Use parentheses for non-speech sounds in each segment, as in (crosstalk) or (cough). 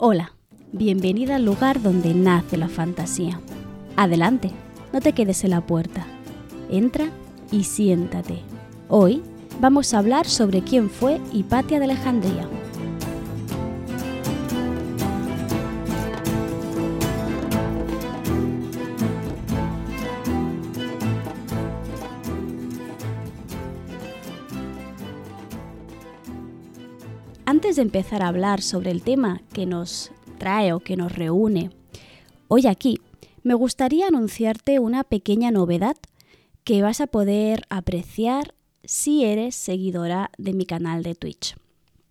Hola, bienvenida al lugar donde nace la fantasía. Adelante, no te quedes en la puerta. Entra y siéntate. Hoy vamos a hablar sobre quién fue Hipatia de Alejandría. De empezar a hablar sobre el tema que nos trae o que nos reúne hoy aquí, me gustaría anunciarte una pequeña novedad que vas a poder apreciar si eres seguidora de mi canal de Twitch.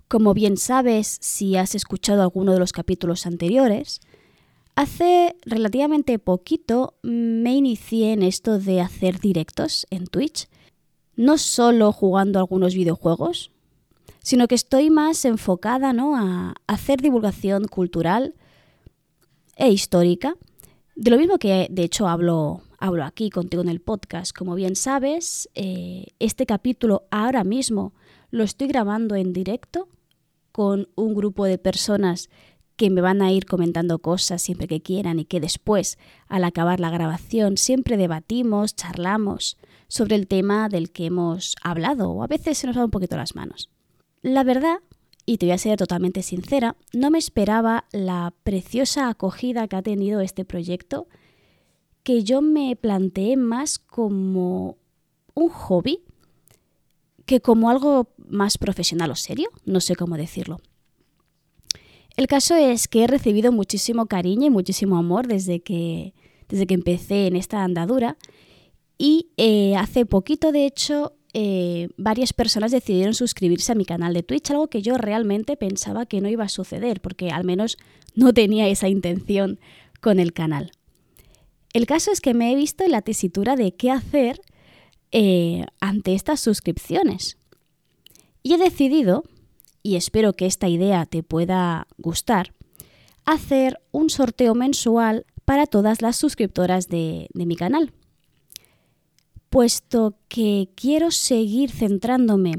Como bien sabes, si has escuchado alguno de los capítulos anteriores, hace relativamente poquito me inicié en esto de hacer directos en Twitch, no solo jugando algunos videojuegos, sino que estoy más enfocada ¿no? a hacer divulgación cultural e histórica, de lo mismo que de hecho hablo, hablo aquí contigo en el podcast. Como bien sabes, eh, este capítulo ahora mismo lo estoy grabando en directo con un grupo de personas que me van a ir comentando cosas siempre que quieran y que después, al acabar la grabación, siempre debatimos, charlamos sobre el tema del que hemos hablado o a veces se nos va un poquito las manos. La verdad, y te voy a ser totalmente sincera, no me esperaba la preciosa acogida que ha tenido este proyecto, que yo me planteé más como un hobby que como algo más profesional o serio, no sé cómo decirlo. El caso es que he recibido muchísimo cariño y muchísimo amor desde que, desde que empecé en esta andadura y eh, hace poquito, de hecho, eh, varias personas decidieron suscribirse a mi canal de Twitch, algo que yo realmente pensaba que no iba a suceder, porque al menos no tenía esa intención con el canal. El caso es que me he visto en la tesitura de qué hacer eh, ante estas suscripciones. Y he decidido, y espero que esta idea te pueda gustar, hacer un sorteo mensual para todas las suscriptoras de mi canal puesto que quiero seguir centrándome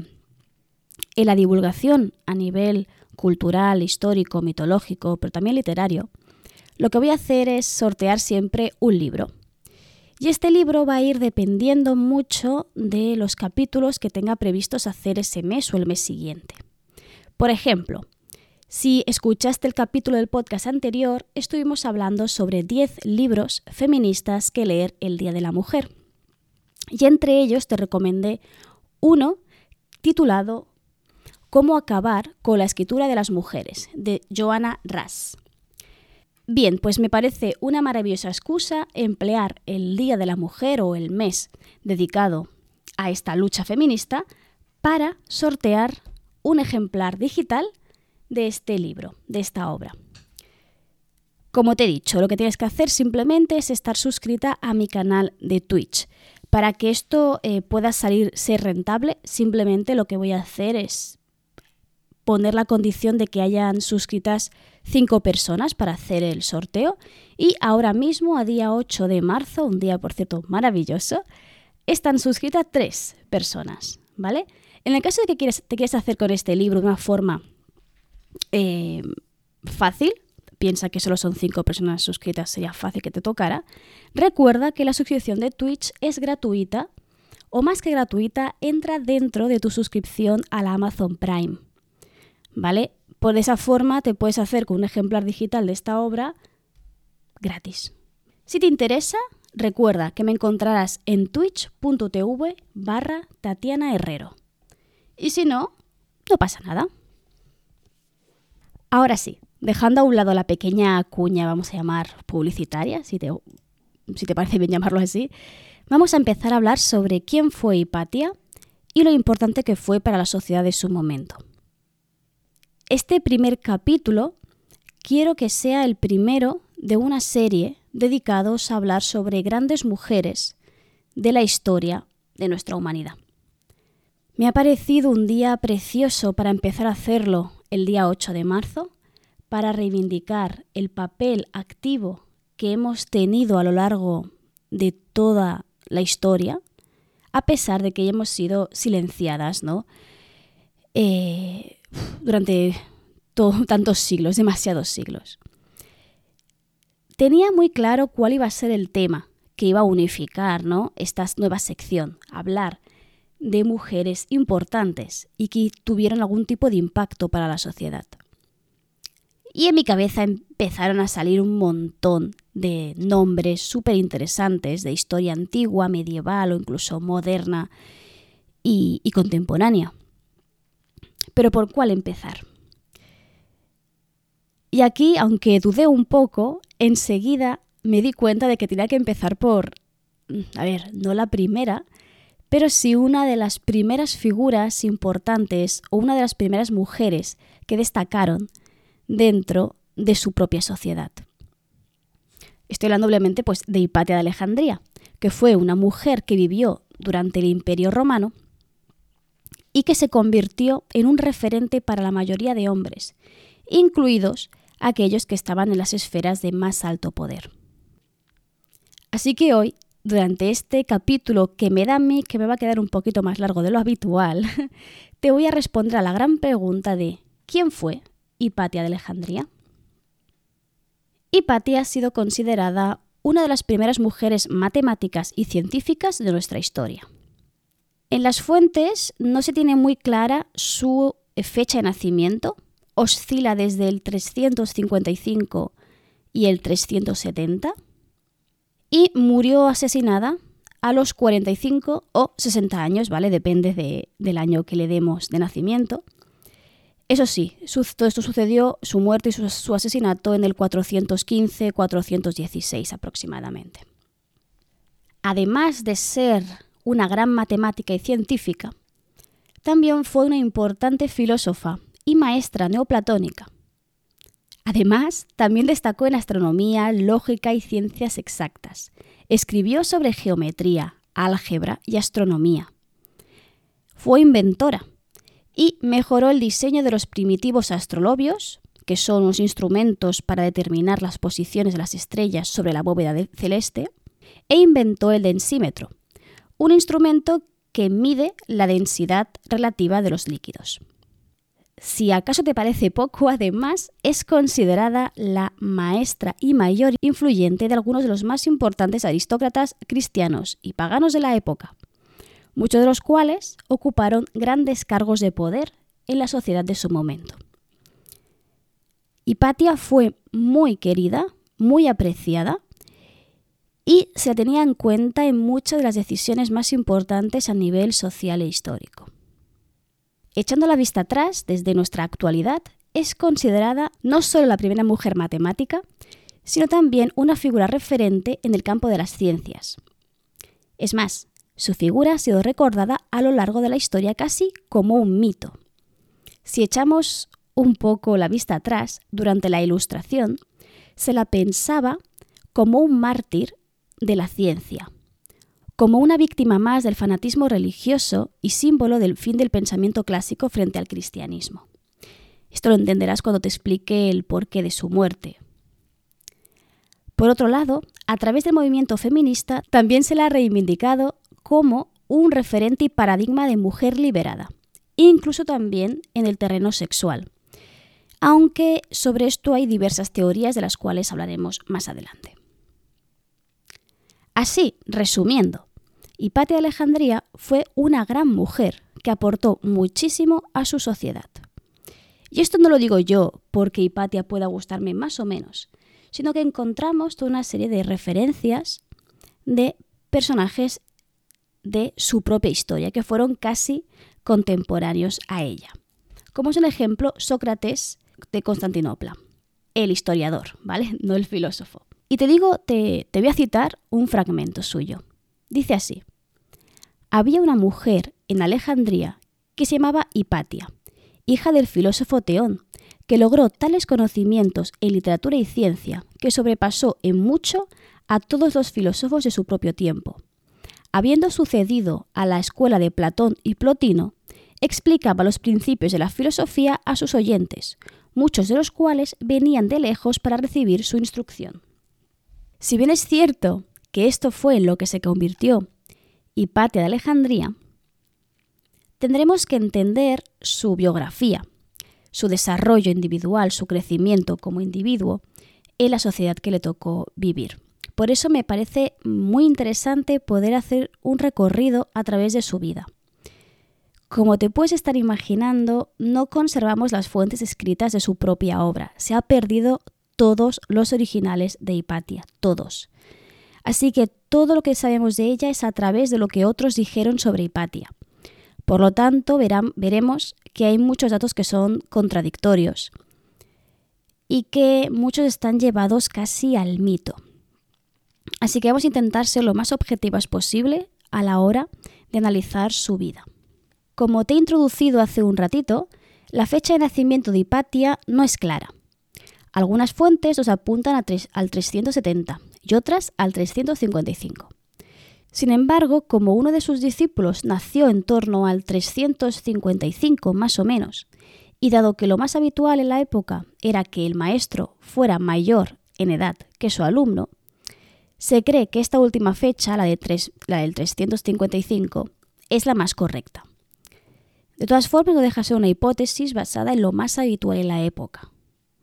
en la divulgación a nivel cultural, histórico, mitológico, pero también literario, lo que voy a hacer es sortear siempre un libro. Y este libro va a ir dependiendo mucho de los capítulos que tenga previstos hacer ese mes o el mes siguiente. Por ejemplo, si escuchaste el capítulo del podcast anterior, estuvimos hablando sobre 10 libros feministas que leer el Día de la Mujer. Y entre ellos te recomendé uno titulado Cómo acabar con la escritura de las mujeres, de Joanna Ras. Bien, pues me parece una maravillosa excusa emplear el Día de la Mujer o el mes dedicado a esta lucha feminista para sortear un ejemplar digital de este libro, de esta obra. Como te he dicho, lo que tienes que hacer simplemente es estar suscrita a mi canal de Twitch. Para que esto eh, pueda salir ser rentable, simplemente lo que voy a hacer es poner la condición de que hayan suscritas cinco personas para hacer el sorteo. Y ahora mismo, a día 8 de marzo, un día por cierto maravilloso, están suscritas tres personas, ¿vale? En el caso de que te quieres hacer con este libro de una forma eh, fácil, piensa que solo son cinco personas suscritas, sería fácil que te tocara, recuerda que la suscripción de Twitch es gratuita o más que gratuita, entra dentro de tu suscripción a la Amazon Prime. ¿Vale? Por esa forma te puedes hacer con un ejemplar digital de esta obra gratis. Si te interesa, recuerda que me encontrarás en twitch.tv barra Tatiana Herrero. Y si no, no pasa nada. Ahora sí, dejando a un lado la pequeña cuña, vamos a llamar publicitaria, si te, si te parece bien llamarlo así, vamos a empezar a hablar sobre quién fue Hipatia y lo importante que fue para la sociedad de su momento. Este primer capítulo quiero que sea el primero de una serie dedicados a hablar sobre grandes mujeres de la historia de nuestra humanidad. Me ha parecido un día precioso para empezar a hacerlo el día 8 de marzo, para reivindicar el papel activo que hemos tenido a lo largo de toda la historia, a pesar de que hemos sido silenciadas, ¿no? Eh, durante tantos siglos, demasiados siglos. Tenía muy claro cuál iba a ser el tema que iba a unificar ¿no? esta nueva sección, hablar de mujeres importantes y que tuvieron algún tipo de impacto para la sociedad. Y en mi cabeza empezaron a salir un montón de nombres súper interesantes de historia antigua, medieval o incluso moderna y, contemporánea. Pero ¿por cuál empezar? Y aquí, aunque dudé un poco, enseguida me di cuenta de que tenía que empezar por, a ver, no la primera, pero sí una de las primeras figuras importantes o una de las primeras mujeres que destacaron dentro de su propia sociedad. Estoy hablando obviamente pues, de Hipatia de Alejandría, que fue una mujer que vivió durante el Imperio Romano y que se convirtió en un referente para la mayoría de hombres, incluidos aquellos que estaban en las esferas de más alto poder. Así que hoy, durante este capítulo que me da a mí, que me va a quedar un poquito más largo de lo habitual, (laughs) te voy a responder a la gran pregunta de ¿quién fue Hipatia de Alejandría? Hipatia ha sido considerada una de las primeras mujeres matemáticas y científicas de nuestra historia. En las fuentes no se tiene muy clara su fecha de nacimiento, oscila desde el 355 y el 370 y murió asesinada a los 45 o 60 años, ¿vale? Depende del año que le demos de nacimiento. Eso sí, todo esto sucedió, su muerte y su, asesinato en el 415-416 aproximadamente. Además de ser una gran matemática y científica, también fue una importante filósofa y maestra neoplatónica. Además, también destacó en astronomía, lógica y ciencias exactas. Escribió sobre geometría, álgebra y astronomía. Fue inventora y mejoró el diseño de los primitivos astrolobios, que son unos instrumentos para determinar las posiciones de las estrellas sobre la bóveda celeste, e inventó el densímetro, un instrumento que mide la densidad relativa de los líquidos. Si acaso te parece poco, además es considerada la maestra y mayor influyente de algunos de los más importantes aristócratas cristianos y paganos de la época, muchos de los cuales ocuparon grandes cargos de poder en la sociedad de su momento. Hipatia fue muy querida, muy apreciada, y se tenía en cuenta en muchas de las decisiones más importantes a nivel social e histórico. Echando la vista atrás, desde nuestra actualidad, es considerada no solo la primera mujer matemática, sino también una figura referente en el campo de las ciencias. Es más, su figura ha sido recordada a lo largo de la historia casi como un mito. Si echamos un poco la vista atrás, durante la Ilustración, se la pensaba como un mártir de la ciencia, como una víctima más del fanatismo religioso y símbolo del fin del pensamiento clásico frente al cristianismo. Esto lo entenderás cuando te explique el porqué de su muerte. Por otro lado, a través del movimiento feminista también se la ha reivindicado como un referente y paradigma de mujer liberada, incluso también en el terreno sexual, aunque sobre esto hay diversas teorías de las cuales hablaremos más adelante. Así, resumiendo, Hipatia Alejandría fue una gran mujer que aportó muchísimo a su sociedad. Y esto no lo digo yo porque Hipatia pueda gustarme más o menos, sino que encontramos toda una serie de referencias de personajes de su propia historia, que fueron casi contemporáneos a ella. Como es el ejemplo Sócrates de Constantinopla, el historiador, ¿vale? (laughs) No el filósofo. Y te digo, te, te voy a citar un fragmento suyo. Dice así, había una mujer en Alejandría que se llamaba Hipatia, hija del filósofo Teón, que logró tales conocimientos en literatura y ciencia que sobrepasó en mucho a todos los filósofos de su propio tiempo. Habiendo sucedido a la escuela de Platón y Plotino, explicaba los principios de la filosofía a sus oyentes, muchos de los cuales venían de lejos para recibir su instrucción. Si bien es cierto que esto fue en lo que se convirtió Hipatia de Alejandría, tendremos que entender su biografía, su desarrollo individual, su crecimiento como individuo en la sociedad que le tocó vivir. Por eso me parece muy interesante poder hacer un recorrido a través de su vida. Como te puedes estar imaginando, no conservamos las fuentes escritas de su propia obra. Se ha perdido todos los originales de Hipatia, todos. Así que todo lo que sabemos de ella es a través de lo que otros dijeron sobre Hipatia. Por lo tanto, verán, veremos que hay muchos datos que son contradictorios y que muchos están llevados casi al mito. Así que vamos a intentar ser lo más objetivas posible a la hora de analizar su vida. Como te he introducido hace un ratito, la fecha de nacimiento de Hipatia no es clara. Algunas fuentes nos apuntan al 370 y otras al 355. Sin embargo, como uno de sus discípulos nació en torno al 355 más o menos, y dado que lo más habitual en la época era que el maestro fuera mayor en edad que su alumno, se cree que esta última fecha, la, de la del 355, es la más correcta. De todas formas, no deja ser una hipótesis basada en lo más habitual en la época.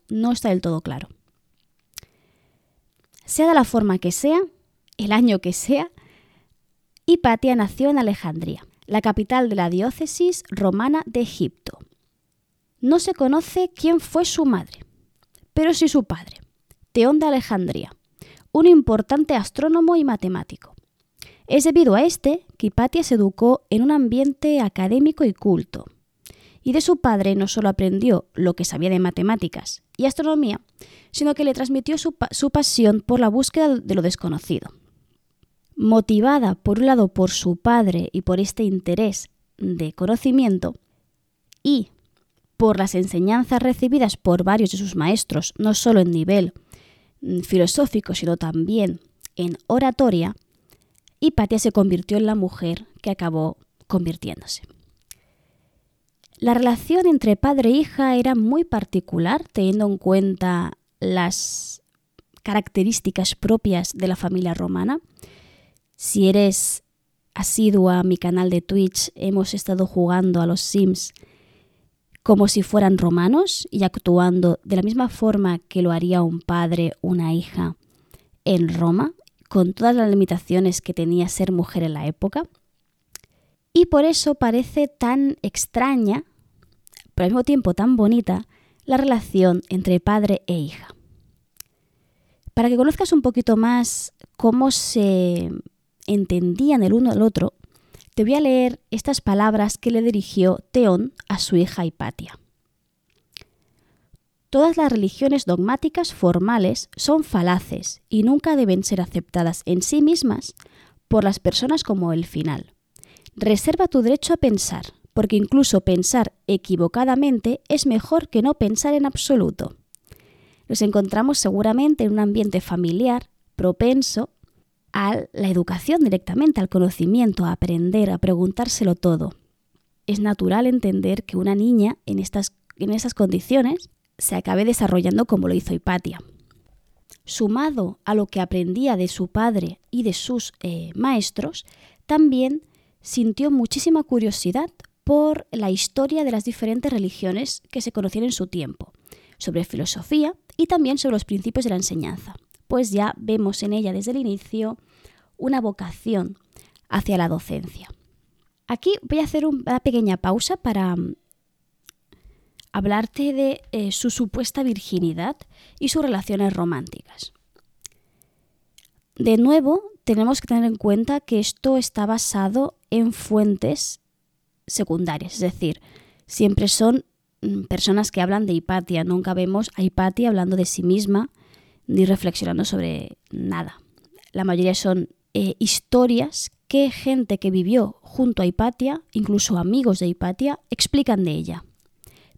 No está del todo claro. Sea de la forma que sea, el año que sea, Hipatia nació en Alejandría, la capital de la diócesis romana de Egipto. No se conoce quién fue su madre, pero sí su padre, Teón de Alejandría, un importante astrónomo y matemático. Es debido a este que Hipatia se educó en un ambiente académico y culto. Y de su padre no solo aprendió lo que sabía de matemáticas y astronomía, sino que le transmitió su, su pasión por la búsqueda de lo desconocido. Motivada por un lado por su padre y por este interés de conocimiento, y por las enseñanzas recibidas por varios de sus maestros, no solo en nivel filosófico, sino también en oratoria, Hipatia se convirtió en la mujer que acabó convirtiéndose. La relación entre padre e hija era muy particular, teniendo en cuenta las características propias de la familia romana. Si eres asidua a mi canal de Twitch, hemos estado jugando a los Sims como si fueran romanos y actuando de la misma forma que lo haría un padre, una hija en Roma, con todas las limitaciones que tenía ser mujer en la época. Y por eso parece tan extraña, pero al mismo tiempo tan bonita, la relación entre padre e hija. Para que conozcas un poquito más cómo se entendían el uno al otro, te voy a leer estas palabras que le dirigió Teón a su hija Hipatia. Todas las religiones dogmáticas formales son falaces y nunca deben ser aceptadas en sí mismas por las personas como el final. Reserva tu derecho a pensar, porque incluso pensar equivocadamente es mejor que no pensar en absoluto. Nos encontramos seguramente en un ambiente familiar propenso la educación directamente, al conocimiento, a aprender, a preguntárselo todo. Es natural entender que una niña en estas, en condiciones se acabe desarrollando como lo hizo Hipatia. Sumado a lo que aprendía de su padre y de sus eh, maestros, también sintió muchísima curiosidad por la historia de las diferentes religiones que se conocían en su tiempo, sobre filosofía y también sobre los principios de la enseñanza, pues ya vemos en ella desde el inicio una vocación hacia la docencia. Aquí voy a hacer una pequeña pausa para hablarte de eh, su supuesta virginidad y sus relaciones románticas. De nuevo, tenemos que tener en cuenta que esto está basado en fuentes secundarias, es decir, siempre son mm, personas que hablan de Hipatia, nunca vemos a Hipatia hablando de sí misma ni reflexionando sobre nada. La mayoría son eh, historias que gente que vivió junto a Hipatia, incluso amigos de Hipatia, explican de ella.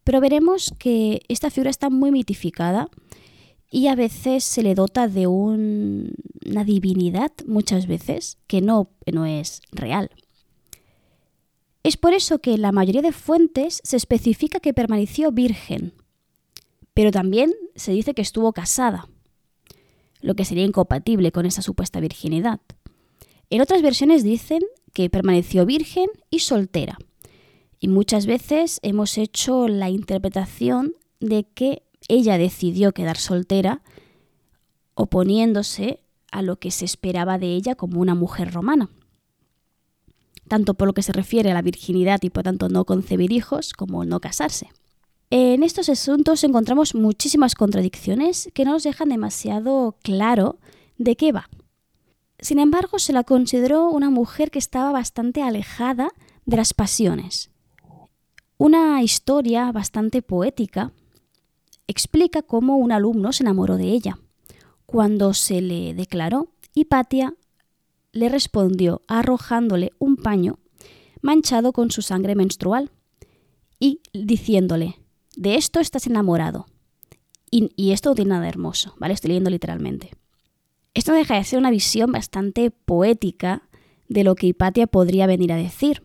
Pero veremos que esta figura está muy mitificada y a veces se le dota de una divinidad, muchas veces, que no, no es real. Es por eso que en la mayoría de fuentes se especifica que permaneció virgen, pero también se dice que estuvo casada, lo que sería incompatible con esa supuesta virginidad. En otras versiones dicen que permaneció virgen y soltera, Y muchas veces hemos hecho la interpretación de que ella decidió quedar soltera oponiéndose a lo que se esperaba de ella como una mujer romana, tanto por lo que se refiere a la virginidad y por tanto no concebir hijos como no casarse. En estos asuntos encontramos muchísimas contradicciones que no nos dejan demasiado claro de qué va. Sin embargo, se la consideró una mujer que estaba bastante alejada de las pasiones. Una historia bastante poética explica cómo un alumno se enamoró de ella. Cuando se le declaró, Hipatia le respondió arrojándole un paño manchado con su sangre menstrual y diciéndole, de esto estás enamorado. Y, esto no tiene nada hermoso, ¿vale? Estoy leyendo literalmente. Esto deja de ser una visión bastante poética de lo que Hipatia podría venir a decir.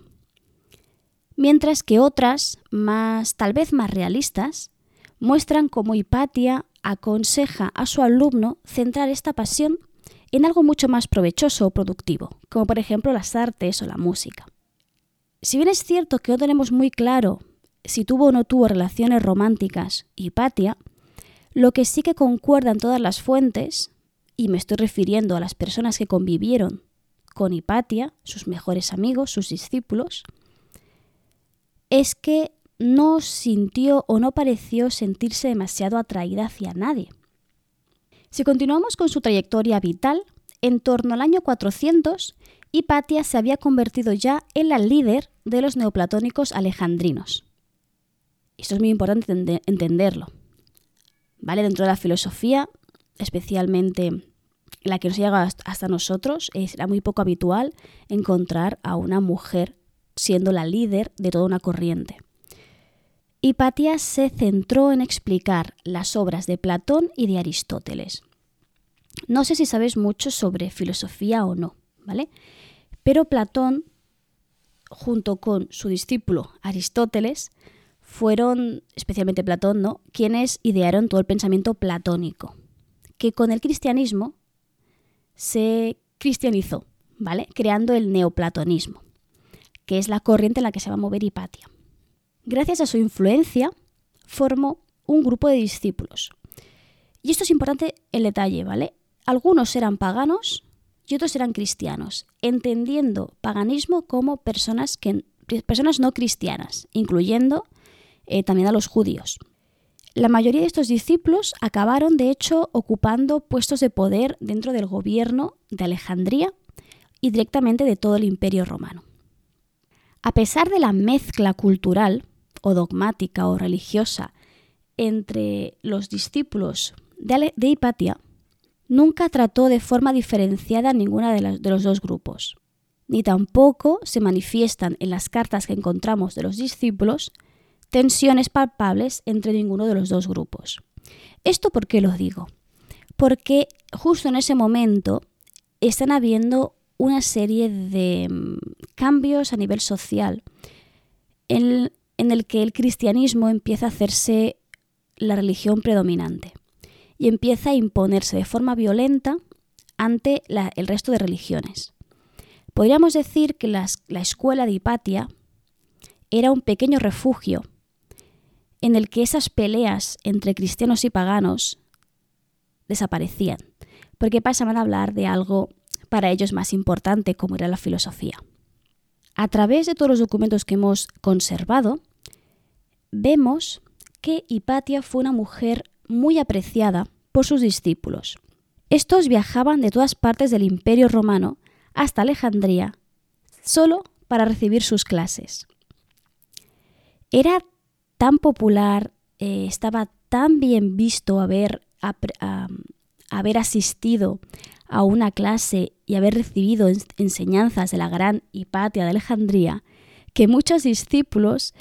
Mientras que otras, más tal vez más realistas, muestran cómo Hipatia aconseja a su alumno centrar esta pasión en algo mucho más provechoso o productivo, como por ejemplo las artes o la música. Si bien es cierto que no tenemos muy claro si tuvo o no tuvo relaciones románticas Hipatia, lo que sí que concuerda en todas las fuentes, y me estoy refiriendo a las personas que convivieron con Hipatia, sus mejores amigos, sus discípulos, es que no sintió o no pareció sentirse demasiado atraída hacia nadie. Si continuamos con su trayectoria vital, en torno al año 400, Hipatia se había convertido ya en la líder de los neoplatónicos alejandrinos. Esto es muy importante entenderlo. ¿Vale? Dentro de la filosofía, especialmente la que nos llega hasta nosotros, era muy poco habitual encontrar a una mujer siendo la líder de toda una corriente. Hipatia se centró en explicar las obras de Platón y de Aristóteles. No sé si sabes mucho sobre filosofía o no, ¿vale? Pero Platón, junto con su discípulo Aristóteles, fueron, especialmente Platón, ¿no?, quienes idearon todo el pensamiento platónico, que con el cristianismo se cristianizó, ¿vale? Creando el neoplatonismo, que es la corriente en la que se va a mover Hipatia. Gracias a su influencia, formó un grupo de discípulos. Y esto es importante el detalle, ¿vale? Algunos eran paganos y otros eran cristianos, entendiendo paganismo como personas, que, personas no cristianas, incluyendo eh, también a los judíos. La mayoría de estos discípulos acabaron, de hecho, ocupando puestos de poder dentro del gobierno de Alejandría y directamente de todo el imperio romano. A pesar de la mezcla cultural o dogmática o religiosa entre los discípulos de, Hipatia, nunca trató de forma diferenciada ninguna de los dos grupos, ni tampoco se manifiestan en las cartas que encontramos de los discípulos tensiones palpables entre ninguno de los dos grupos. ¿Esto por qué lo digo? Porque justo en ese momento están habiendo una serie de mm, cambios a nivel social en, en el que el cristianismo empieza a hacerse la religión predominante y empieza a imponerse de forma violenta ante el resto de religiones. Podríamos decir que la escuela de Hipatia era un pequeño refugio en el que esas peleas entre cristianos y paganos desaparecían, porque pasaban a hablar de algo para ellos más importante como era la filosofía. A través de todos los documentos que hemos conservado, vemos que Hipatia fue una mujer muy apreciada por sus discípulos. Estos viajaban de todas partes del Imperio romano hasta Alejandría solo para recibir sus clases. Era tan popular, eh, estaba tan bien visto haber, haber asistido a una clase y haber recibido enseñanzas de la gran Hipatia de Alejandría, que muchos discípulos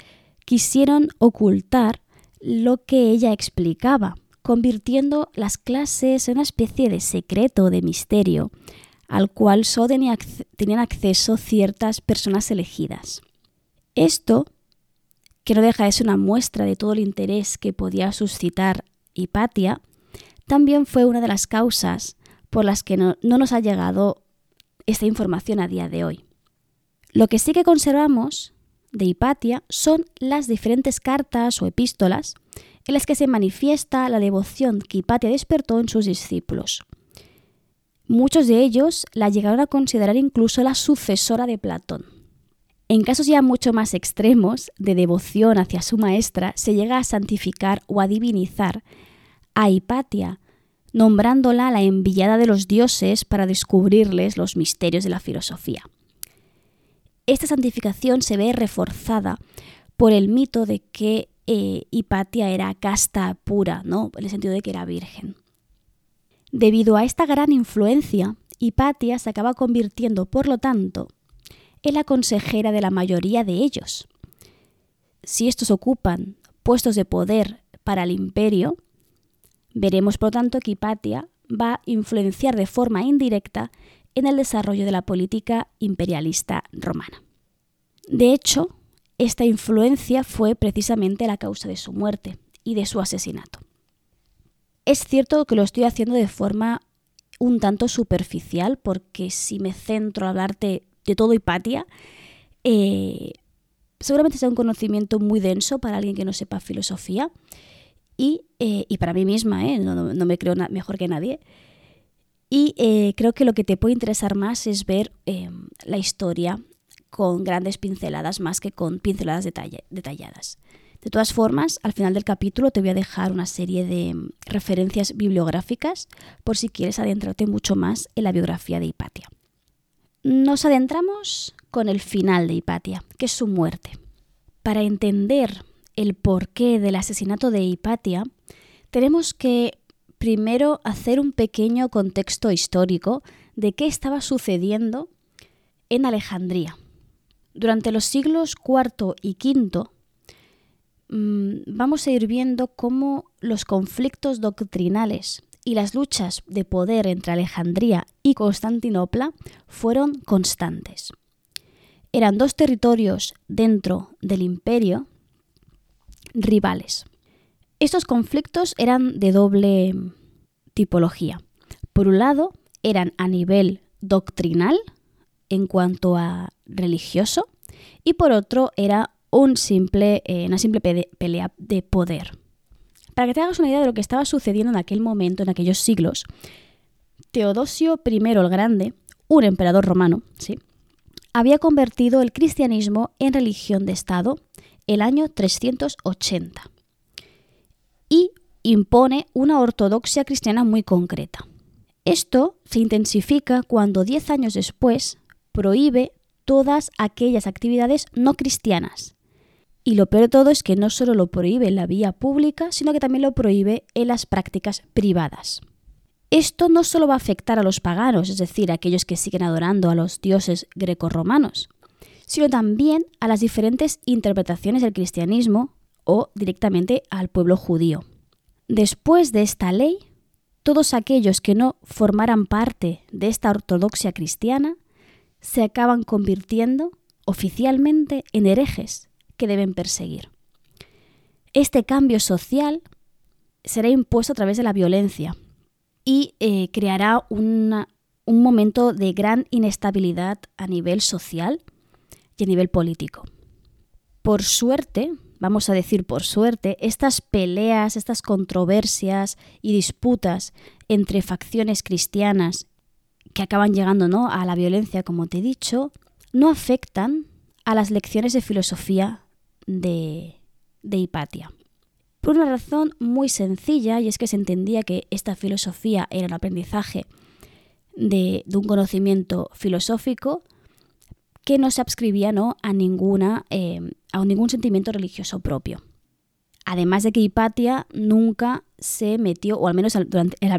quisieron ocultar lo que ella explicaba, convirtiendo las clases en una especie de secreto, de misterio, al cual solo tenían acceso ciertas personas elegidas. Esto, que no deja de ser una muestra de todo el interés que podía suscitar Hipatia, también fue una de las causas por las que no, nos ha llegado esta información a día de hoy. Lo que sí que conservamos de Hipatia son las diferentes cartas o epístolas en las que se manifiesta la devoción que Hipatia despertó en sus discípulos. Muchos de ellos la llegaron a considerar incluso la sucesora de Platón. En casos ya mucho más extremos de devoción hacia su maestra, se llega a santificar o a divinizar a Hipatia, nombrándola la enviada de los dioses para descubrirles los misterios de la filosofía. Esta santificación se ve reforzada por el mito de que eh, Hipatia era casta pura, ¿no? en el sentido de que era virgen. Debido a esta gran influencia, Hipatia se acaba convirtiendo, por lo tanto, en la consejera de la mayoría de ellos. Si estos ocupan puestos de poder para el imperio, veremos por lo tanto que Hipatia va a influenciar de forma indirecta en el desarrollo de la política imperialista romana. De hecho, esta influencia fue precisamente la causa de su muerte y de su asesinato. Es cierto que lo estoy haciendo de forma un tanto superficial, porque si me centro a hablarte de todo Hipatia, eh, seguramente sea un conocimiento muy denso para alguien que no sepa filosofía y, eh, para mí misma, ¿eh? no, me creo mejor que nadie. Y creo que lo que te puede interesar más es ver la historia con grandes pinceladas más que con pinceladas detalladas. De todas formas, al final del capítulo te voy a dejar una serie de mm, referencias bibliográficas por si quieres adentrarte mucho más en la biografía de Hipatia. Nos adentramos con el final de Hipatia, que es su muerte. Para entender el porqué del asesinato de Hipatia, tenemos que primero hacer un pequeño contexto histórico de qué estaba sucediendo en Alejandría. Durante los siglos IV y V, Mm, vamos a ir viendo cómo los conflictos doctrinales y las luchas de poder entre Alejandría y Constantinopla fueron constantes. Eran dos territorios dentro del imperio rivales. Estos conflictos eran de doble tipología. Por un lado, eran a nivel doctrinal en cuanto a religioso y por otro era eh, una simple pelea de poder. Para que te hagas una idea de lo que estaba sucediendo en aquel momento, en aquellos siglos, Teodosio I el Grande, un emperador romano, ¿sí? había convertido el cristianismo en religión de Estado el año 380 y impone una ortodoxia cristiana muy concreta. Esto se intensifica cuando diez años después prohíbe todas aquellas actividades no cristianas y lo peor de todo es que no solo lo prohíbe en la vía pública, sino que también lo prohíbe en las prácticas privadas. Esto no solo va a afectar a los paganos, es decir, a aquellos que siguen adorando a los dioses grecorromanos, sino también a las diferentes interpretaciones del cristianismo o directamente al pueblo judío. Después de esta ley, todos aquellos que no formaran parte de esta ortodoxia cristiana se acaban convirtiendo oficialmente en herejes que deben perseguir. Este cambio social será impuesto a través de la violencia y eh, creará un momento de gran inestabilidad a nivel social y a nivel político. Por suerte, vamos a decir por suerte, estas peleas, estas controversias y disputas entre facciones cristianas que acaban llegando ¿no? a la violencia, como te he dicho, no afectan a las lecciones de filosofía de, Hipatia. Por una razón muy sencilla, y es que se entendía que esta filosofía era un aprendizaje de, un conocimiento filosófico que no se adscribía ¿no? A, ninguna, eh, a ningún sentimiento religioso propio. Además de que Hipatia nunca se metió, o al menos al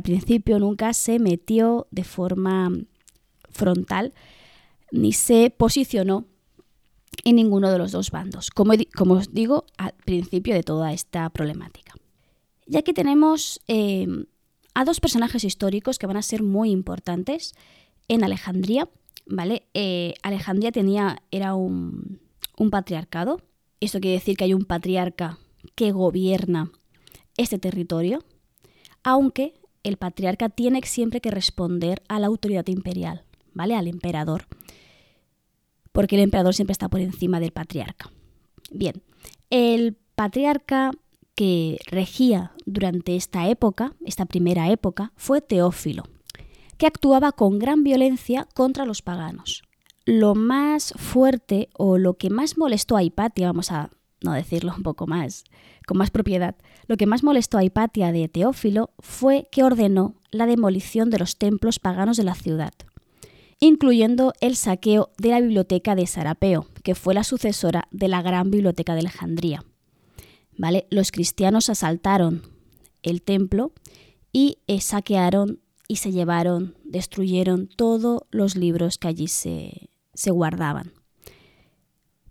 principio nunca se metió de forma frontal, ni se posicionó en ninguno de los dos bandos, como, como os digo al principio de toda esta problemática. Y aquí tenemos eh, a dos personajes históricos que van a ser muy importantes en Alejandría. ¿vale? Eh, Alejandría tenía, era un, un patriarcado. Esto quiere decir que hay un patriarca que gobierna este territorio, aunque el patriarca tiene siempre que responder a la autoridad imperial, ¿vale? Al emperador porque el emperador siempre está por encima del patriarca. Bien, el patriarca que regía durante esta época, esta primera época, fue Teófilo, que actuaba con gran violencia contra los paganos. Lo más fuerte o lo que más molestó a Hipatia, vamos a no decirlo un poco más, con más propiedad, lo que más molestó a Hipatia de Teófilo fue que ordenó la demolición de los templos paganos de la ciudad, incluyendo el saqueo de la biblioteca de Sarapeo, que fue la sucesora de la gran biblioteca de Alejandría. ¿Vale? Los cristianos asaltaron el templo y eh, saquearon y se llevaron, destruyeron todos los libros que allí se, se guardaban.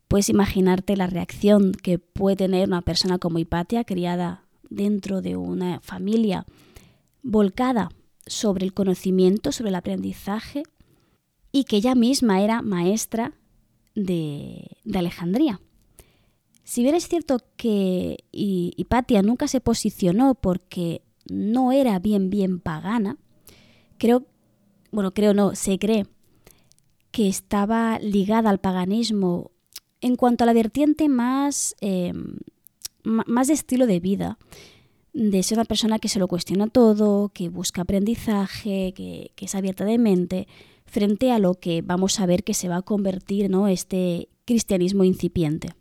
Puedes imaginarte la reacción que puede tener una persona como Hipatia, criada dentro de una familia volcada sobre el conocimiento, sobre el aprendizaje, y que ella misma era maestra de, de Alejandría. Si bien es cierto que Hipatia nunca se posicionó porque no era bien bien pagana, creo, bueno, creo no, se cree que estaba ligada al paganismo en cuanto a la vertiente más, em, más de estilo de vida, de ser una persona que se lo cuestiona todo, que busca aprendizaje, que, que, es abierta de mente, frente a lo que vamos a ver que se va a convertir ¿no? este cristianismo incipiente.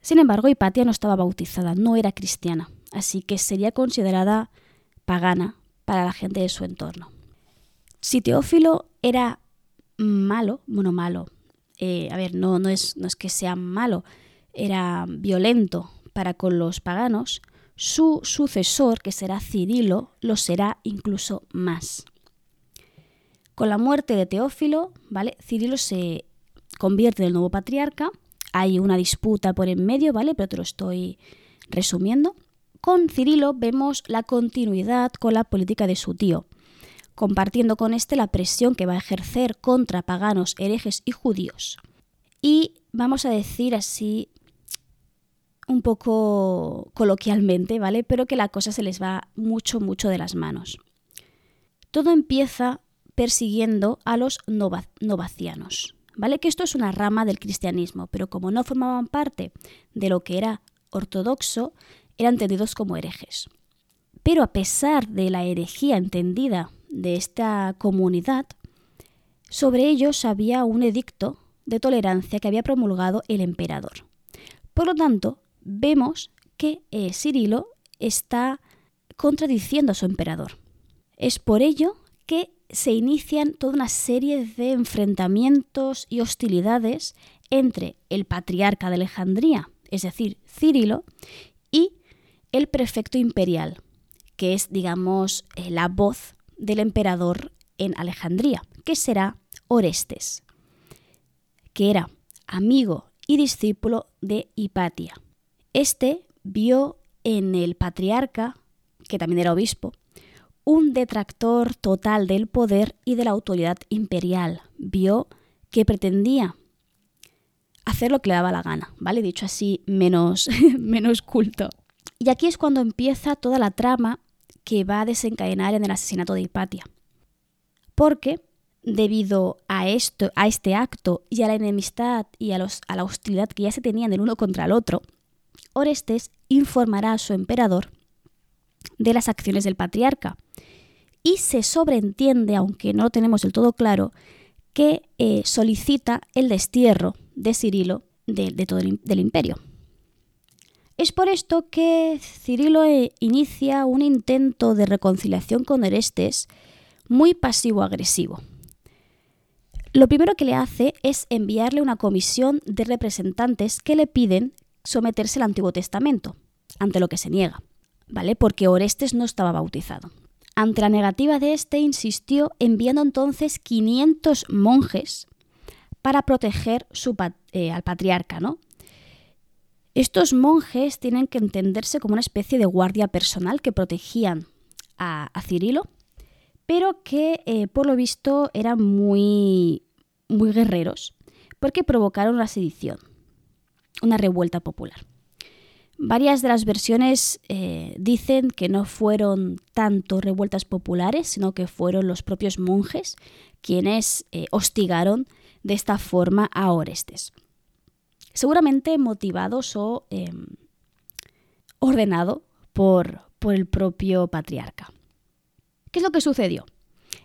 Sin embargo, Hipatia no estaba bautizada, no era cristiana, así que sería considerada pagana para la gente de su entorno. Si Teófilo era malo, bueno, malo, eh, a ver, no, no, es, no es que sea malo, era violento para con los paganos, su sucesor, que será Cirilo, lo será incluso más. Con la muerte de Teófilo, ¿vale? Cirilo se convierte en el nuevo patriarca hay una disputa por en medio, ¿vale? Pero te lo estoy resumiendo. Con Cirilo vemos la continuidad con la política de su tío, compartiendo con este la presión que va a ejercer contra paganos, herejes y judíos. Y vamos a decir así un poco coloquialmente, ¿vale? Pero que la cosa se les va mucho, mucho de las manos. Todo empieza persiguiendo a los novacianos. ¿vale? Que esto es una rama del cristianismo, pero como no formaban parte de lo que era ortodoxo, eran entendidos como herejes. Pero a pesar de la herejía entendida de esta comunidad, sobre ellos había un edicto de tolerancia que había promulgado el emperador. Por lo tanto, vemos que eh, Cirilo está contradiciendo a su emperador. Es por ello que se inician toda una serie de enfrentamientos y hostilidades entre el patriarca de Alejandría, es decir, Cirilo, y el prefecto imperial, que es, digamos, eh, la voz del emperador en Alejandría, que será Orestes, que era amigo y discípulo de Hipatia. Este vio en el patriarca, que también era obispo, un detractor total del poder y de la autoridad imperial. Vio que pretendía hacer lo que le daba la gana, ¿vale? Dicho así, menos, (laughs) menos culto. Y aquí es cuando empieza toda la trama que va a desencadenar en el asesinato de Hipatia. Porque, debido a, esto, a este acto y a la enemistad y a, a la hostilidad que ya se tenían el uno contra el otro, Orestes informará a su emperador de las acciones del patriarca. Y se sobreentiende, aunque no lo tenemos del todo claro, que eh, solicita el destierro de Cirilo del imperio. Es por esto que Cirilo eh, inicia un intento de reconciliación con Orestes muy pasivo-agresivo. Lo primero que le hace es enviarle una comisión de representantes que le piden someterse al Antiguo Testamento, ante lo que se niega. ¿Vale? Porque Orestes no estaba bautizado. Ante la negativa de este, insistió enviando entonces 500 monjes para proteger eh, al patriarca, ¿no? Estos monjes tienen que entenderse como una especie de guardia personal que protegían a, Cirilo, pero que eh, por lo visto eran muy, muy guerreros, porque provocaron una sedición, una revuelta popular. Varias de las versiones eh, dicen que no fueron tanto revueltas populares, sino que fueron los propios monjes quienes eh, hostigaron de esta forma a Orestes. seguramente motivados o em, ordenado por, por el propio patriarca. ¿Qué es lo que sucedió?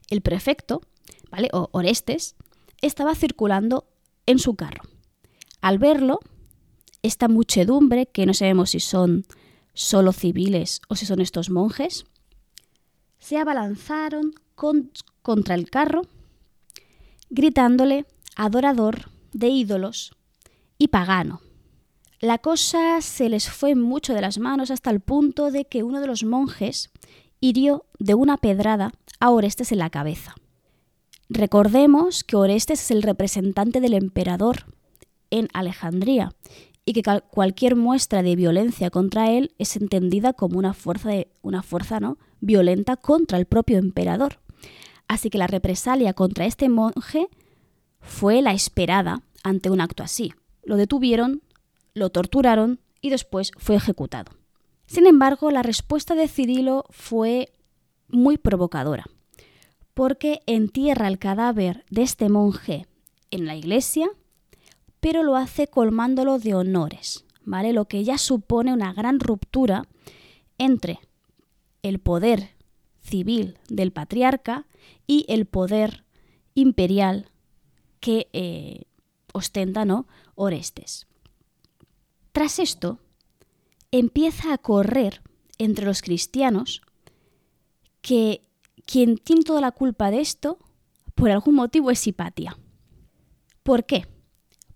El prefecto, ¿vale? O Orestes, estaba circulando en su carro. Al verlo, esta muchedumbre, que no sabemos si son solo civiles o si son estos monjes, se abalanzaron contra el carro, gritándole adorador de ídolos y pagano. La cosa se les fue mucho de las manos hasta el punto de que uno de los monjes hirió de una pedrada a Orestes en la cabeza. Recordemos que Orestes es el representante del emperador en Alejandría y que cualquier muestra de violencia contra él es entendida como una fuerza, de, una fuerza ¿no? violenta contra el propio emperador. Así que la represalia contra este monje fue la esperada ante un acto así. Lo detuvieron, lo torturaron y después fue ejecutado. Sin embargo, la respuesta de Cirilo fue muy provocadora, porque entierra el cadáver de este monje en la iglesia pero lo hace colmándolo de honores, ¿vale? Lo que ya supone una gran ruptura entre el poder civil del patriarca y el poder imperial que eh, ostenta ¿no? Orestes. Tras esto, empieza a correr entre los cristianos que quien tiene toda la culpa de esto, por algún motivo, es Hipatia. ¿Por qué?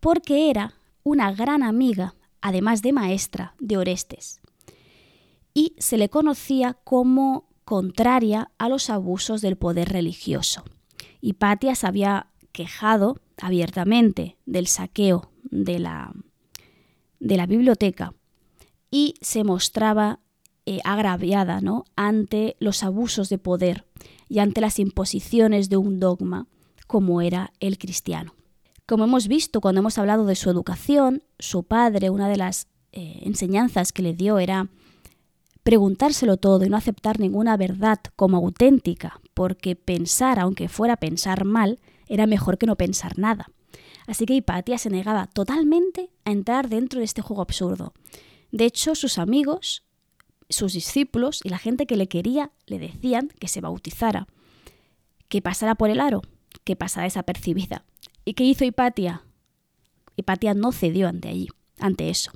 Porque era una gran amiga, además de maestra, de Orestes, y se le conocía como contraria a los abusos del poder religioso. Hipatia se había quejado abiertamente del saqueo de la, de la biblioteca y se mostraba eh, agraviada ¿no? ante los abusos de poder y ante las imposiciones de un dogma como era el cristiano. Como hemos visto cuando hemos hablado de su educación, su padre, una de las eh, enseñanzas que le dio era preguntárselo todo y no aceptar ninguna verdad como auténtica, porque pensar, aunque fuera pensar mal, era mejor que no pensar nada. Así que Hipatia se negaba totalmente a entrar dentro de este juego absurdo. De hecho, sus amigos, sus discípulos y la gente que le quería le decían que se bautizara, que pasara por el aro, que pasara desapercibida. ¿Y qué hizo Hipatia? Hipatia no cedió ante allí, ante eso.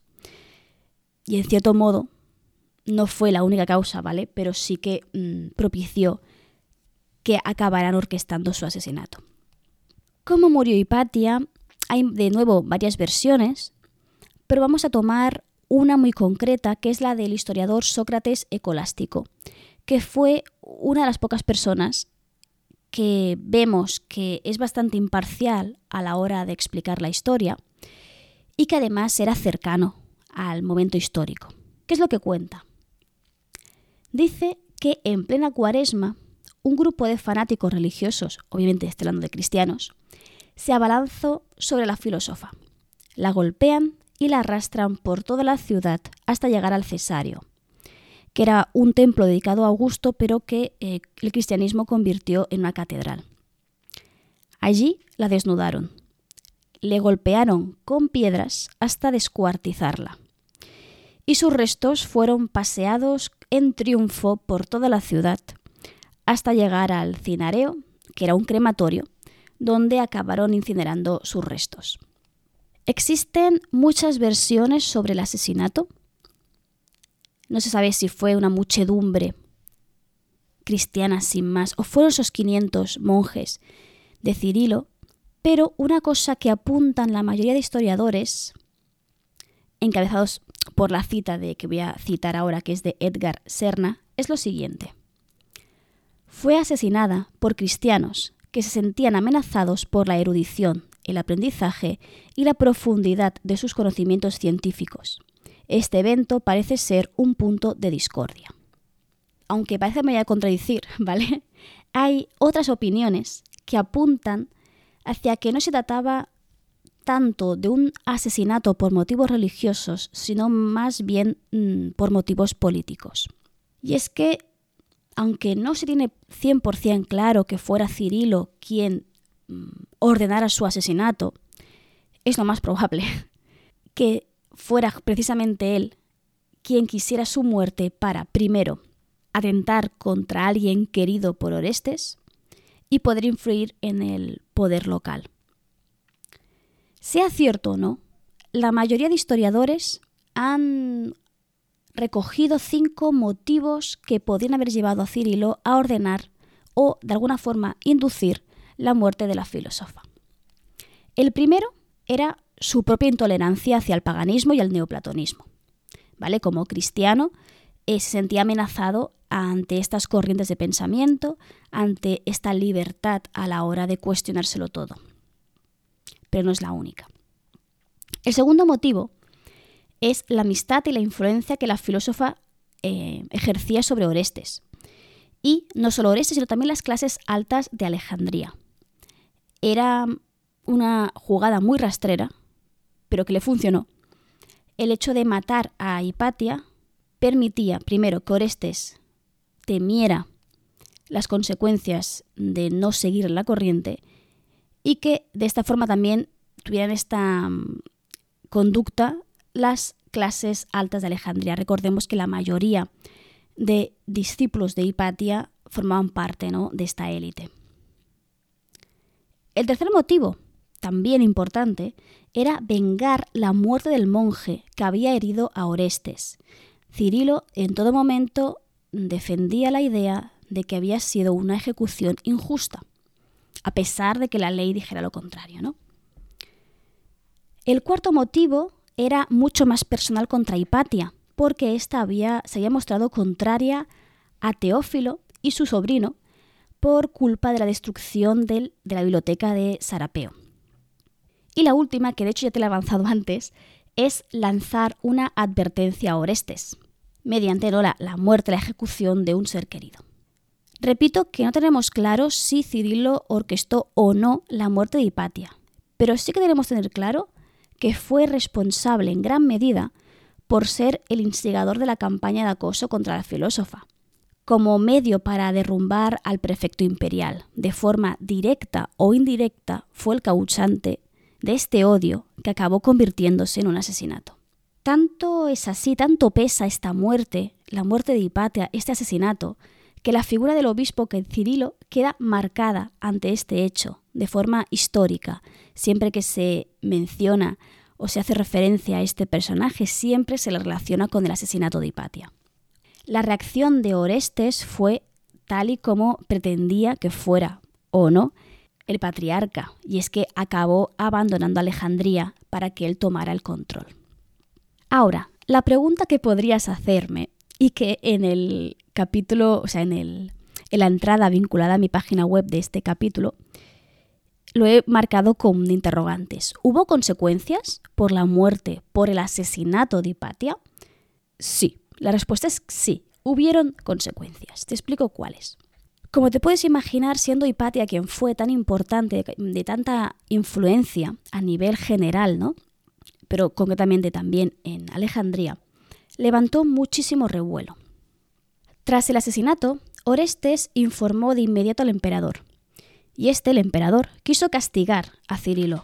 Y en cierto modo, no fue la única causa, ¿vale? Pero sí que mm, propició que acabaran orquestando su asesinato. ¿Cómo murió Hipatia? Hay de nuevo varias versiones, pero vamos a tomar una muy concreta, que es la del historiador Sócrates Ecolástico, que fue una de las pocas personas que vemos que es bastante imparcial a la hora de explicar la historia y que además era cercano al momento histórico. ¿Qué es lo que cuenta? Dice que en plena cuaresma un grupo de fanáticos religiosos, obviamente estoy hablando de cristianos, se abalanzó sobre la filósofa. La golpean y la arrastran por toda la ciudad hasta llegar al Cesario, que era un templo dedicado a Augusto, pero que eh, el cristianismo convirtió en una catedral. Allí la desnudaron, le golpearon con piedras hasta descuartizarla, y sus restos fueron paseados en triunfo por toda la ciudad, hasta llegar al Cinareo, que era un crematorio, donde acabaron incinerando sus restos. Existen muchas versiones sobre el asesinato, no se sabe si fue una muchedumbre cristiana sin más, o fueron esos 500 monjes de Cirilo, pero una cosa que apuntan la mayoría de historiadores, encabezados por la cita de que voy a citar ahora, que es de Edgar Serna, es lo siguiente. Fue asesinada por cristianos que se sentían amenazados por la erudición, el aprendizaje y la profundidad de sus conocimientos científicos este evento parece ser un punto de discordia. Aunque parece me voy a contradicir, (laughs) ¿vale? Hay otras opiniones que apuntan hacia que no se trataba tanto de un asesinato por motivos religiosos, sino más bien mm, por motivos políticos. Y es que, aunque no se tiene 100% claro que fuera Cirilo quien mm, ordenara su asesinato, es lo más probable, (laughs) que fuera precisamente él quien quisiera su muerte para, primero, atentar contra alguien querido por Orestes y poder influir en el poder local. Sea cierto o no, la mayoría de historiadores han recogido cinco motivos que podrían haber llevado a Cirilo a ordenar o, de alguna forma, inducir la muerte de la filósofa. El primero era su propia intolerancia hacia el paganismo y el neoplatonismo. ¿Vale? Como cristiano, eh, se sentía amenazado ante estas corrientes de pensamiento, ante esta libertad a la hora de cuestionárselo todo. Pero no es la única. El segundo motivo es la amistad y la influencia que la filósofa eh, ejercía sobre Orestes. Y no solo Orestes, sino también las clases altas de Alejandría. Era una jugada muy rastrera, pero que le funcionó. El hecho de matar a Hipatia permitía, primero, que Orestes temiera las consecuencias de no seguir la corriente y que de esta forma también tuvieran esta mm, conducta las clases altas de Alejandría. Recordemos que la mayoría de discípulos de Hipatia formaban parte ¿no? de esta élite. El tercer motivo, también importante, era vengar la muerte del monje que había herido a Orestes. Cirilo en todo momento defendía la idea de que había sido una ejecución injusta, a pesar de que la ley dijera lo contrario. ¿no? El cuarto motivo era mucho más personal contra Hipatia, porque ésta había, se había mostrado contraria a Teófilo y su sobrino por culpa de la destrucción de la biblioteca de Sarapeo. Y la última, que de hecho ya te la he avanzado (laughs) antes, es lanzar una advertencia a Orestes, mediante la, la muerte, la ejecución de un ser querido. Repito que no tenemos claro si Cirilo orquestó o no la muerte de Hipatia, pero sí que debemos tener claro que fue responsable en gran medida por ser el instigador de la campaña de acoso contra la filósofa, como medio para derrumbar al prefecto imperial. De forma directa o indirecta fue el causante de este odio que acabó convirtiéndose en un asesinato. Tanto es así, tanto pesa esta muerte, la muerte de Hipatia, este asesinato, que la figura del obispo Cirilo queda marcada ante este hecho de forma histórica. Siempre que se menciona o se hace referencia a este personaje, siempre se le relaciona con el asesinato de Hipatia. La reacción de Orestes fue tal y como pretendía que fuera, o no, el patriarca, y es que acabó abandonando Alejandría para que él tomara el control. Ahora, la pregunta que podrías hacerme y que en el capítulo, o sea, en, el, en la entrada vinculada a mi página web de este capítulo, lo he marcado con interrogantes. ¿Hubo consecuencias por la muerte, por el asesinato de Hipatia? Sí, la respuesta es sí, hubieron consecuencias. Te explico cuáles. Como te puedes imaginar, siendo Hipatia quien fue tan importante, de tanta influencia a nivel general, ¿no? pero concretamente también en Alejandría, levantó muchísimo revuelo. Tras el asesinato, Orestes informó de inmediato al emperador, y este, el emperador, quiso castigar a Cirilo.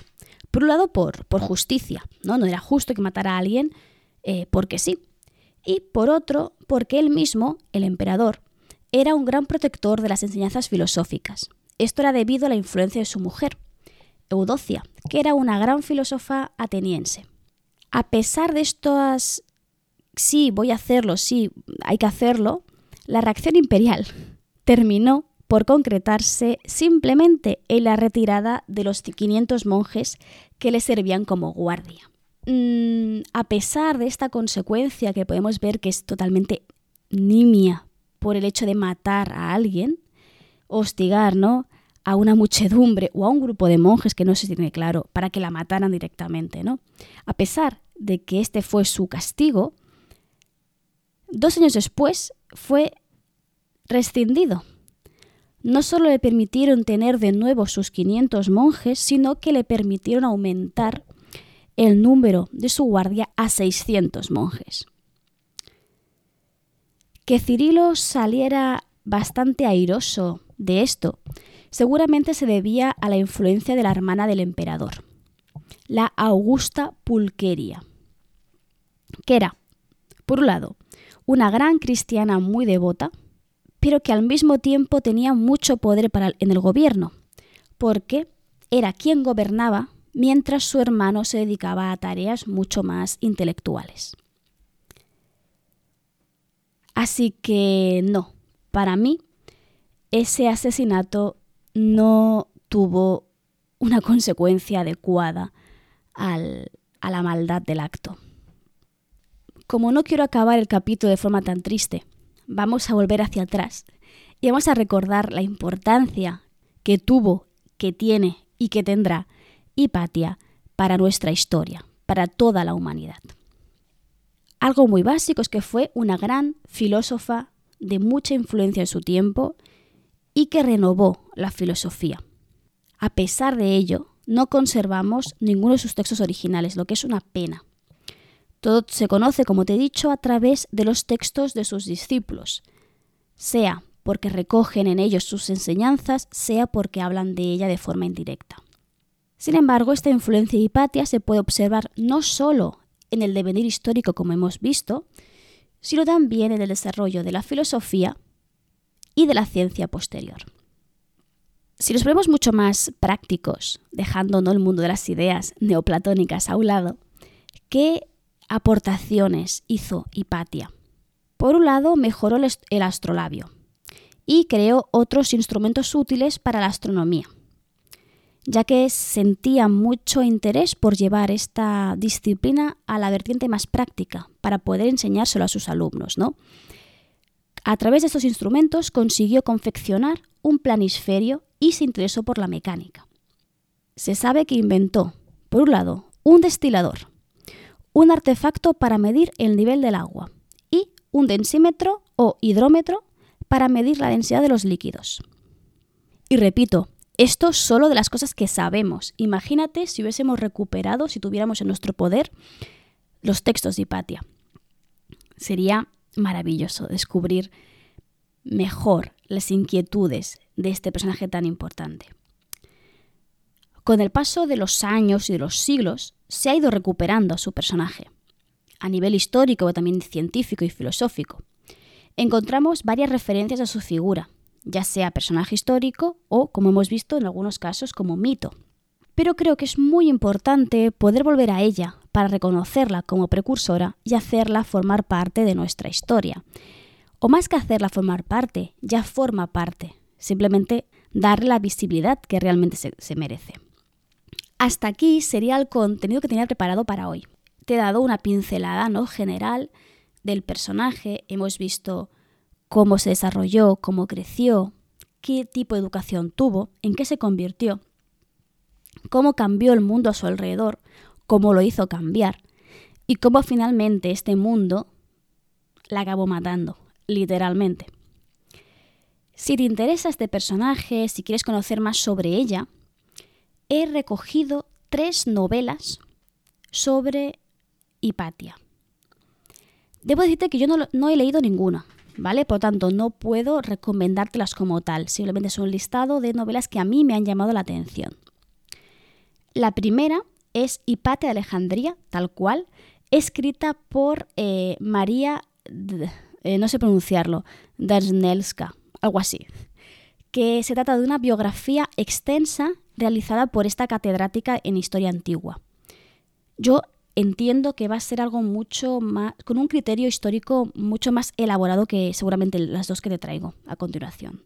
Por un lado, por, por justicia, ¿no? No era justo que matara a alguien eh, porque sí. Y por otro, porque él mismo, el emperador, era un gran protector de las enseñanzas filosóficas. Esto era debido a la influencia de su mujer, Eudocia, que era una gran filósofa ateniense. A pesar de estas sí, voy a hacerlo, sí, hay que hacerlo, la reacción imperial (laughs) terminó por concretarse simplemente en la retirada de los 500 monjes que le servían como guardia. Mm, a pesar de esta consecuencia que podemos ver que es totalmente nimia por el hecho de matar a alguien, hostigar, ¿no? a una muchedumbre o a un grupo de monjes que no se tiene claro para que la mataran directamente, ¿no? A pesar de que este fue su castigo, dos años después fue rescindido. No solo le permitieron tener de nuevo sus 500 monjes, sino que le permitieron aumentar el número de su guardia a 600 monjes. Que Cirilo saliera bastante airoso de esto seguramente se debía a la influencia de la hermana del emperador, la Augusta Pulqueria. que era, por un lado, una gran cristiana muy devota, pero que al mismo tiempo tenía mucho poder en el gobierno, porque era quien gobernaba mientras su hermano se dedicaba a tareas mucho más intelectuales. Así que no, para mí ese asesinato no tuvo una consecuencia adecuada a la maldad del acto. Como no quiero acabar el capítulo de forma tan triste, vamos a volver hacia atrás y vamos a recordar la importancia que tuvo, que tiene y que tendrá Hipatia para nuestra historia, para toda la humanidad. Algo muy básico es que fue una gran filósofa de mucha influencia en su tiempo y que renovó la filosofía. A pesar de ello, no conservamos ninguno de sus textos originales, lo que es una pena. Todo se conoce, como te he dicho, a través de los textos de sus discípulos, sea porque recogen en ellos sus enseñanzas, sea porque hablan de ella de forma indirecta. Sin embargo, esta influencia de Hipatia se puede observar no solo en el devenir histórico como hemos visto, sino también en el desarrollo de la filosofía y de la ciencia posterior. Si nos ponemos mucho más prácticos, dejando el mundo de las ideas neoplatónicas a un lado, ¿qué aportaciones hizo Hipatia? Por un lado, mejoró el astrolabio y creó otros instrumentos útiles para la astronomía, ya que sentía mucho interés por llevar esta disciplina a la vertiente más práctica para poder enseñárselo a sus alumnos. ¿no? A través de estos instrumentos consiguió confeccionar un planisferio y se interesó por la mecánica. Se sabe que inventó, por un lado, un destilador, un artefacto para medir el nivel del agua y un densímetro o hidrómetro para medir la densidad de los líquidos. Y repito, esto solo de las cosas que sabemos. Imagínate si hubiésemos recuperado, si tuviéramos en nuestro poder, los textos de Hipatia. Sería maravilloso descubrir mejor las inquietudes de este personaje tan importante. Con el paso de los años y de los siglos, se ha ido recuperando a su personaje, a nivel histórico, también científico y filosófico. Encontramos varias referencias a su figura, ya sea personaje histórico o, como hemos visto en algunos casos, como mito. Pero creo que es muy importante poder volver a ella para reconocerla como precursora y hacerla formar parte de nuestra historia. O más que hacerla formar parte, ya forma parte. Simplemente darle la visibilidad que realmente se, se merece. Hasta aquí sería el contenido que tenía preparado para hoy. Te he dado una pincelada ¿no? general del personaje. Hemos visto cómo se desarrolló, cómo creció, qué tipo de educación tuvo, en qué se convirtió, cómo cambió el mundo a su alrededor, cómo lo hizo cambiar y cómo finalmente este mundo la acabó matando, literalmente. Si te interesa este personaje, si quieres conocer más sobre ella, he recogido tres novelas sobre Hipatia. Debo decirte que yo no, no he leído ninguna, ¿vale? Por tanto, no puedo recomendártelas como tal, simplemente es un listado de novelas que a mí me han llamado la atención. La primera es Hipatia de Alejandría, tal cual, escrita por eh, María, eh, no sé pronunciarlo, Darsnelska, algo así, que se trata de una biografía extensa realizada por esta catedrática en historia antigua. Yo entiendo que va a ser algo mucho más, con un criterio histórico mucho más elaborado que seguramente las dos que te traigo a continuación.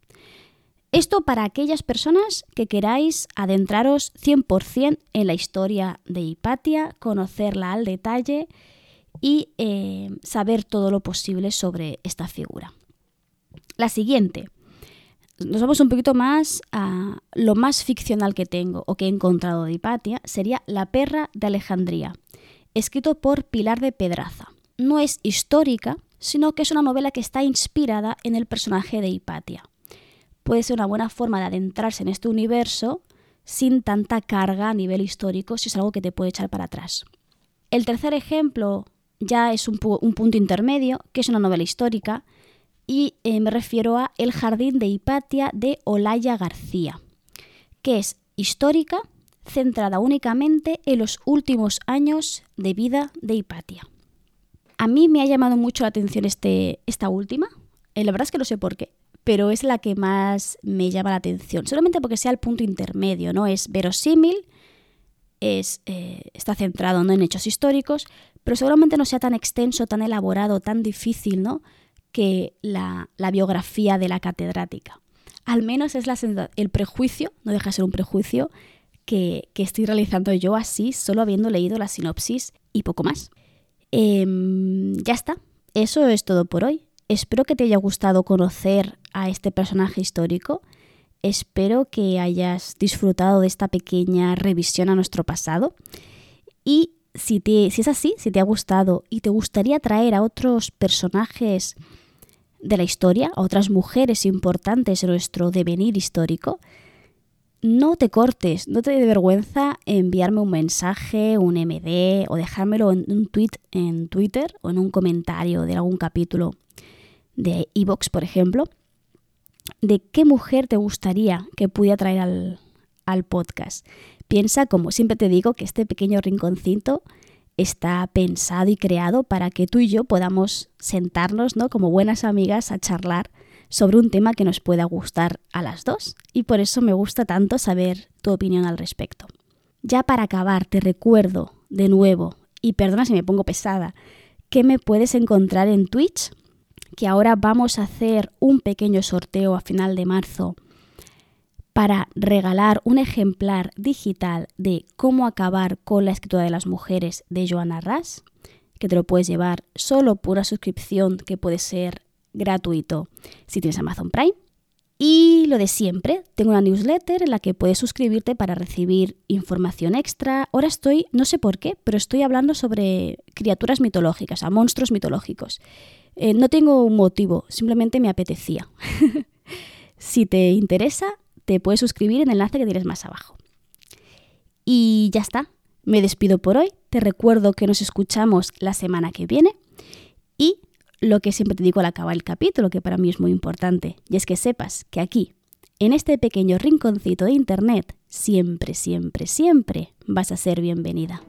Esto para aquellas personas que queráis adentraros 100% en la historia de Hipatia, conocerla al detalle y eh, saber todo lo posible sobre esta figura. La siguiente. Nos vamos un poquito más a lo más ficcional que tengo o que he encontrado de Hipatia, sería La perra de Alejandría, escrito por Pilar de Pedraza. No es histórica, sino que es una novela que está inspirada en el personaje de Hipatia. Puede ser una buena forma de adentrarse en este universo sin tanta carga a nivel histórico si es algo que te puede echar para atrás. El tercer ejemplo ya es un, punto intermedio, que es una novela histórica, y eh, me refiero a El jardín de Hipatia de Olaya García, que es histórica, centrada únicamente en los últimos años de vida de Hipatia. A mí me ha llamado mucho la atención este, esta última. Eh, la verdad es que no sé por qué, pero es la que más me llama la atención. Solamente porque sea el punto intermedio, ¿no? Es verosímil, es, eh, está centrado en hechos históricos, pero seguramente no sea tan extenso, tan elaborado, tan difícil, ¿no? Que la, biografía de la catedrática. Al menos es la, el prejuicio, no deja de ser un prejuicio, que, estoy realizando yo así, solo habiendo leído la sinopsis y poco más. Em, ya está, eso es todo por hoy. Espero que te haya gustado conocer a este personaje histórico. Espero que hayas disfrutado de esta pequeña revisión a nuestro pasado. Y si, te, si es así, si te ha gustado y te gustaría traer a otros personajes de la historia, a otras mujeres importantes en nuestro devenir histórico, no te cortes, no te dé vergüenza enviarme un mensaje, un MD o dejármelo en un tweet en Twitter o en un comentario de algún capítulo de Evox, por ejemplo, de qué mujer te gustaría que pudiera traer al, al podcast. Piensa, como siempre te digo, que este pequeño rinconcito está pensado y creado para que tú y yo podamos sentarnos, ¿no? Como buenas amigas a charlar sobre un tema que nos pueda gustar a las dos y por eso me gusta tanto saber tu opinión al respecto. Ya para acabar, te recuerdo de nuevo, y perdona si me pongo pesada, que me puedes encontrar en Twitch, que ahora vamos a hacer un pequeño sorteo a final de marzo para regalar un ejemplar digital de Cómo acabar con la escritura de las mujeres de Joana Ras, que te lo puedes llevar solo por una suscripción que puede ser gratuito si tienes Amazon Prime. Y lo de siempre, tengo una newsletter en la que puedes suscribirte para recibir información extra. Ahora estoy, no sé por qué, pero estoy hablando sobre criaturas mitológicas, a monstruos mitológicos. Eh, no tengo un motivo, simplemente me apetecía. (laughs) si te interesa, te puedes suscribir en el enlace que tienes más abajo. Y ya está, me despido por hoy. Te recuerdo que nos escuchamos la semana que viene y lo que siempre te digo al acabar el capítulo, que para mí es muy importante, y es que sepas que aquí, en este pequeño rinconcito de Internet, siempre, siempre, siempre vas a ser bienvenida.